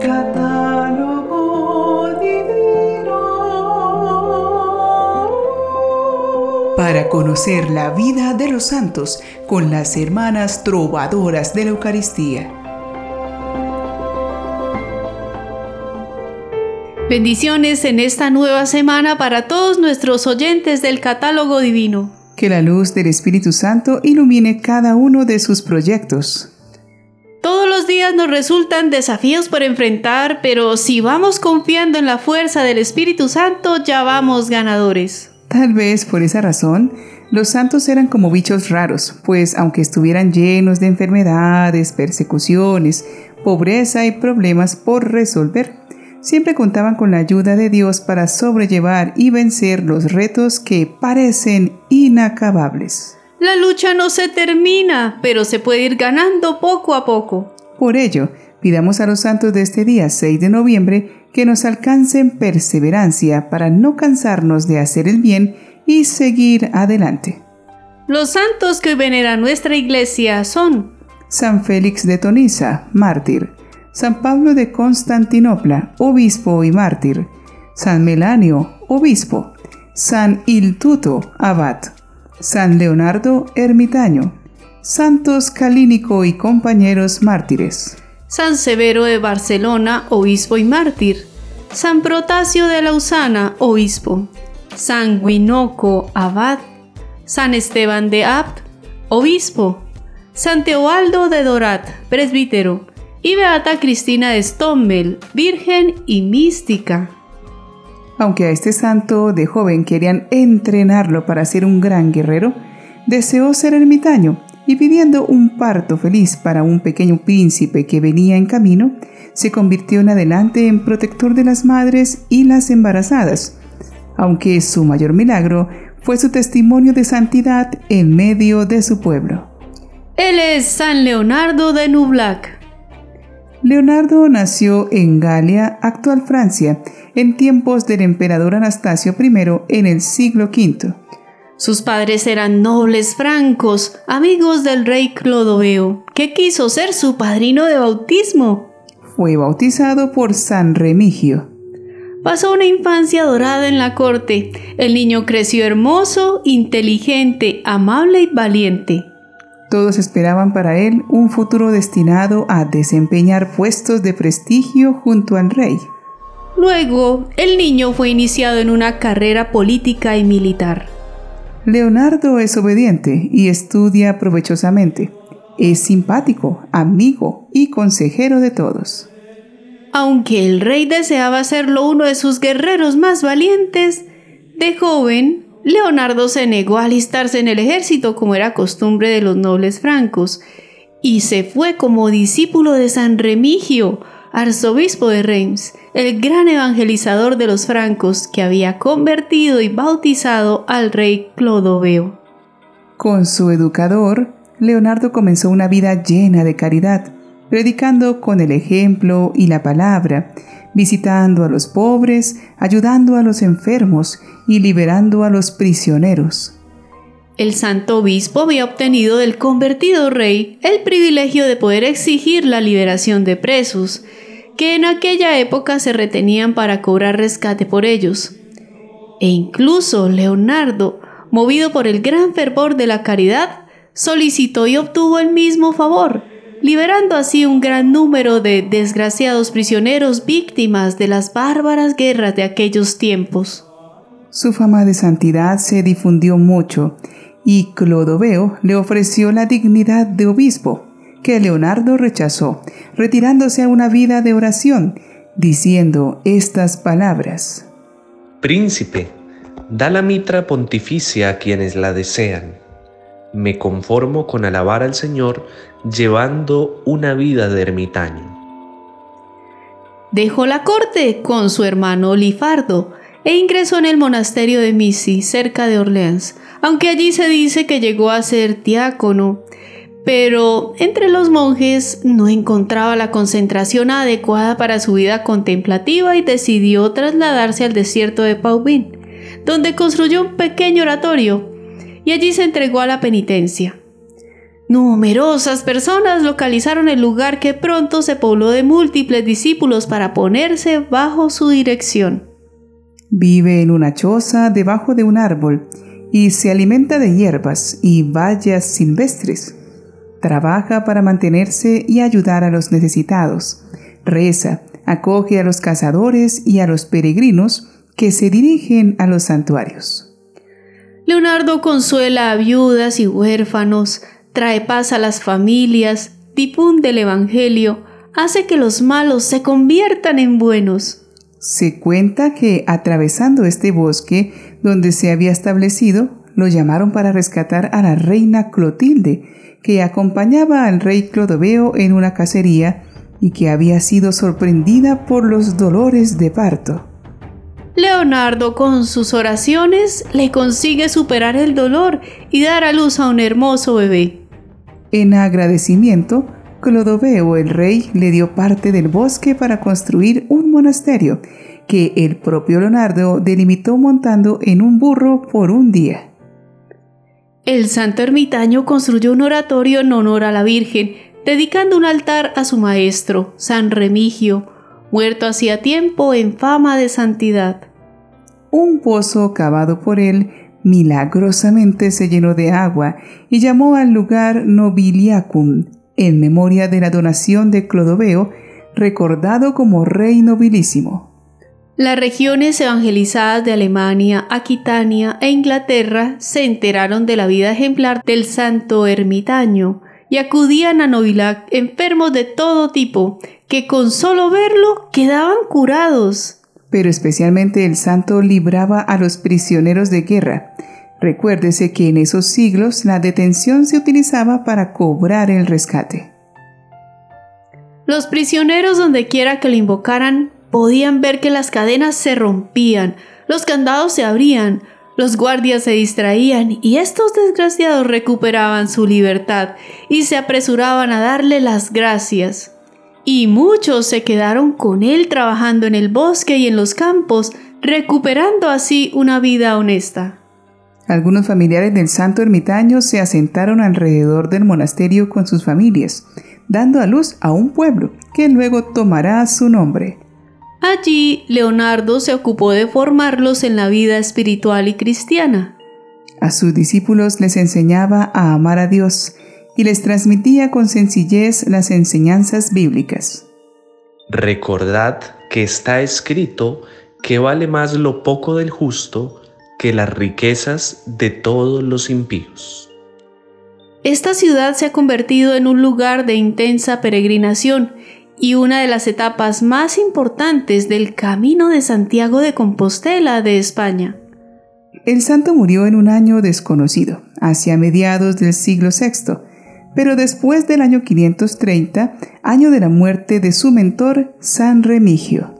Catálogo divino. Para conocer la vida de los santos con las hermanas trovadoras de la Eucaristía. Bendiciones en esta nueva semana para todos nuestros oyentes del catálogo divino. Que la luz del Espíritu Santo ilumine cada uno de sus proyectos. Días nos resultan desafíos por enfrentar, pero si vamos confiando en la fuerza del Espíritu Santo, ya vamos ganadores. Tal vez por esa razón, los santos eran como bichos raros, pues aunque estuvieran llenos de enfermedades, persecuciones, pobreza y problemas por resolver, siempre contaban con la ayuda de Dios para sobrellevar y vencer los retos que parecen inacabables. La lucha no se termina, pero se puede ir ganando poco a poco. Por ello, pidamos a los santos de este día 6 de noviembre que nos alcancen perseverancia para no cansarnos de hacer el bien y seguir adelante. Los santos que venera nuestra iglesia son San Félix de Tonisa, mártir, San Pablo de Constantinopla, obispo y mártir, San Melanio, obispo, San Iltuto, abad, San Leonardo, ermitaño, Santos Calínico y compañeros mártires. San Severo de Barcelona, obispo y mártir, San Protasio de Lausana, obispo, San Guinoco, abad, San Esteban de Abt, obispo, San Teobaldo de Dorat, presbítero, y Beata Cristina de Stommel, virgen y mística. Aunque a este santo de joven querían entrenarlo para ser un gran guerrero, deseó ser ermitaño y pidiendo un parto feliz para un pequeño príncipe que venía en camino, se convirtió en adelante en protector de las madres y las embarazadas, aunque su mayor milagro fue su testimonio de santidad en medio de su pueblo. Él es San Leonardo de Nublac. Leonardo nació en Galia, actual Francia, en tiempos del emperador Anastasio I en el siglo V. Sus padres eran nobles francos, amigos del rey Clodoveo, que quiso ser su padrino de bautismo. Fue bautizado por San Remigio. Pasó una infancia dorada en la corte. El niño creció hermoso, inteligente, amable y valiente. Todos esperaban para él un futuro destinado a desempeñar puestos de prestigio junto al rey. Luego, el niño fue iniciado en una carrera política y militar. Leonardo es obediente y estudia provechosamente. Es simpático, amigo y consejero de todos. Aunque el rey deseaba serlo uno de sus guerreros más valientes, de joven Leonardo se negó a alistarse en el ejército como era costumbre de los nobles francos y se fue como discípulo de San Remigio, arzobispo de Reims, el gran evangelizador de los francos que había convertido y bautizado al rey Clodoveo. Con su educador, Leonardo comenzó una vida llena de caridad, predicando con el ejemplo y la palabra, visitando a los pobres, ayudando a los enfermos y liberando a los prisioneros. El santo obispo había obtenido del convertido rey el privilegio de poder exigir la liberación de presos, que en aquella época se retenían para cobrar rescate por ellos. E incluso Leonardo, movido por el gran fervor de la caridad, solicitó y obtuvo el mismo favor, liberando así un gran número de desgraciados prisioneros víctimas de las bárbaras guerras de aquellos tiempos. Su fama de santidad se difundió mucho y Clodoveo le ofreció la dignidad de obispo, que Leonardo rechazó, retirándose a una vida de oración, diciendo estas palabras. Príncipe, da la mitra pontificia a quienes la desean me conformo con alabar al Señor llevando una vida de ermitaño. Dejó la corte con su hermano Lifardo e ingresó en el monasterio de Misi, cerca de Orleans, aunque allí se dice que llegó a ser diácono, pero entre los monjes no encontraba la concentración adecuada para su vida contemplativa y decidió trasladarse al desierto de Paubin, donde construyó un pequeño oratorio y allí se entregó a la penitencia. Numerosas personas localizaron el lugar que pronto se pobló de múltiples discípulos para ponerse bajo su dirección. Vive en una choza debajo de un árbol y se alimenta de hierbas y bayas silvestres. Trabaja para mantenerse y ayudar a los necesitados. Reza, acoge a los cazadores y a los peregrinos que se dirigen a los santuarios. Leonardo consuela a viudas y huérfanos, trae paz a las familias, difunde el Evangelio, hace que los malos se conviertan en buenos. Se cuenta que atravesando este bosque donde se había establecido, lo llamaron para rescatar a la reina Clotilde, que acompañaba al rey Clodoveo en una cacería y que había sido sorprendida por los dolores de parto. Leonardo con sus oraciones le consigue superar el dolor y dar a luz a un hermoso bebé. En agradecimiento, Clodoveo el rey le dio parte del bosque para construir un monasterio que el propio Leonardo delimitó montando en un burro por un día. El santo ermitaño construyó un oratorio en honor a la Virgen, dedicando un altar a su maestro, San Remigio, muerto hacía tiempo en fama de santidad. Un pozo cavado por él milagrosamente se llenó de agua y llamó al lugar Nobiliacum, en memoria de la donación de Clodoveo, recordado como rey nobilísimo. Las regiones evangelizadas de Alemania, Aquitania e Inglaterra se enteraron de la vida ejemplar del santo ermitaño y acudían a Novilac enfermos de todo tipo, que con solo verlo quedaban curados. Pero especialmente el santo libraba a los prisioneros de guerra. Recuérdese que en esos siglos la detención se utilizaba para cobrar el rescate. Los prisioneros donde quiera que lo invocaran podían ver que las cadenas se rompían, los candados se abrían, los guardias se distraían y estos desgraciados recuperaban su libertad y se apresuraban a darle las gracias. Y muchos se quedaron con él trabajando en el bosque y en los campos, recuperando así una vida honesta. Algunos familiares del santo ermitaño se asentaron alrededor del monasterio con sus familias, dando a luz a un pueblo que luego tomará su nombre. Allí Leonardo se ocupó de formarlos en la vida espiritual y cristiana. A sus discípulos les enseñaba a amar a Dios y les transmitía con sencillez las enseñanzas bíblicas. Recordad que está escrito que vale más lo poco del justo que las riquezas de todos los impíos. Esta ciudad se ha convertido en un lugar de intensa peregrinación y una de las etapas más importantes del Camino de Santiago de Compostela de España. El santo murió en un año desconocido, hacia mediados del siglo VI, pero después del año 530, año de la muerte de su mentor, San Remigio.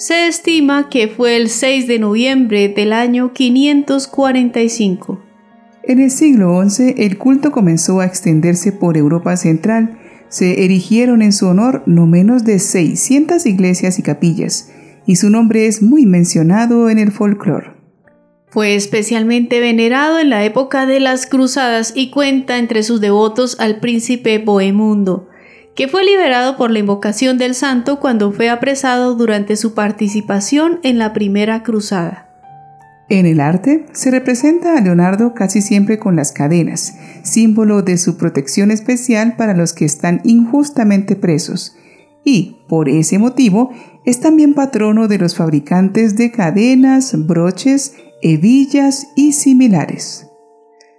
Se estima que fue el 6 de noviembre del año 545. En el siglo XI, el culto comenzó a extenderse por Europa Central se erigieron en su honor no menos de 600 iglesias y capillas, y su nombre es muy mencionado en el folclore. Fue especialmente venerado en la época de las cruzadas y cuenta entre sus devotos al príncipe Bohemundo, que fue liberado por la invocación del santo cuando fue apresado durante su participación en la primera cruzada. En el arte se representa a Leonardo casi siempre con las cadenas, símbolo de su protección especial para los que están injustamente presos, y, por ese motivo, es también patrono de los fabricantes de cadenas, broches, hebillas y similares.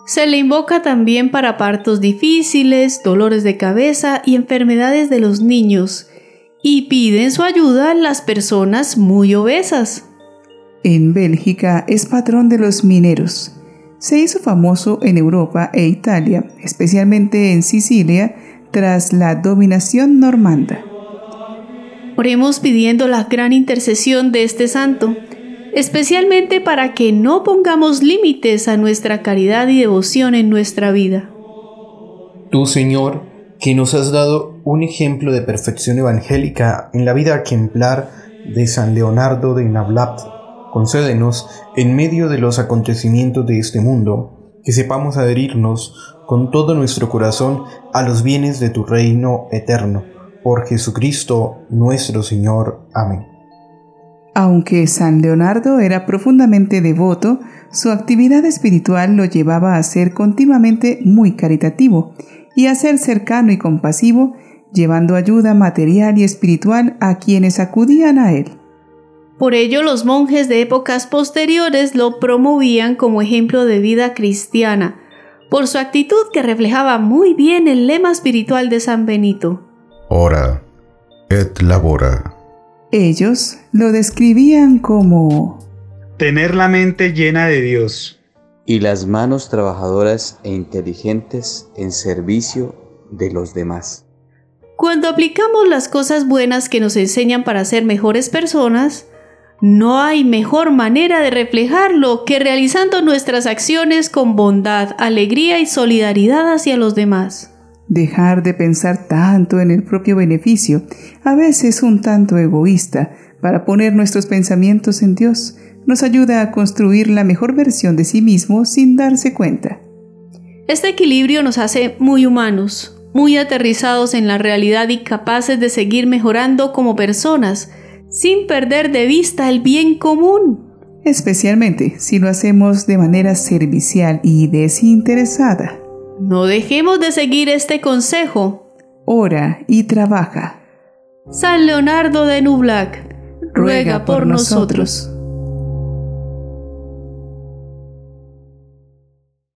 Se le invoca también para partos difíciles, dolores de cabeza y enfermedades de los niños, y piden su ayuda las personas muy obesas. En Bélgica es patrón de los mineros. Se hizo famoso en Europa e Italia, especialmente en Sicilia, tras la dominación normanda. Oremos pidiendo la gran intercesión de este santo, especialmente para que no pongamos límites a nuestra caridad y devoción en nuestra vida. Tú, Señor, que nos has dado un ejemplo de perfección evangélica en la vida ejemplar de San Leonardo de Nablat, concédenos, en medio de los acontecimientos de este mundo, que sepamos adherirnos con todo nuestro corazón a los bienes de tu reino eterno. Por Jesucristo nuestro Señor. Amén. Aunque San Leonardo era profundamente devoto, su actividad espiritual lo llevaba a ser continuamente muy caritativo y a ser cercano y compasivo, llevando ayuda material y espiritual a quienes acudían a él. Por ello los monjes de épocas posteriores lo promovían como ejemplo de vida cristiana, por su actitud que reflejaba muy bien el lema espiritual de San Benito. Ora et labora. Ellos lo describían como tener la mente llena de Dios y las manos trabajadoras e inteligentes en servicio de los demás. Cuando aplicamos las cosas buenas que nos enseñan para ser mejores personas, no hay mejor manera de reflejarlo que realizando nuestras acciones con bondad, alegría y solidaridad hacia los demás. Dejar de pensar tanto en el propio beneficio, a veces un tanto egoísta, para poner nuestros pensamientos en Dios, nos ayuda a construir la mejor versión de sí mismo sin darse cuenta. Este equilibrio nos hace muy humanos, muy aterrizados en la realidad y capaces de seguir mejorando como personas, sin perder de vista el bien común. Especialmente si lo hacemos de manera servicial y desinteresada. No dejemos de seguir este consejo. Ora y trabaja. San Leonardo de Nublac, ruega, por, nosotros.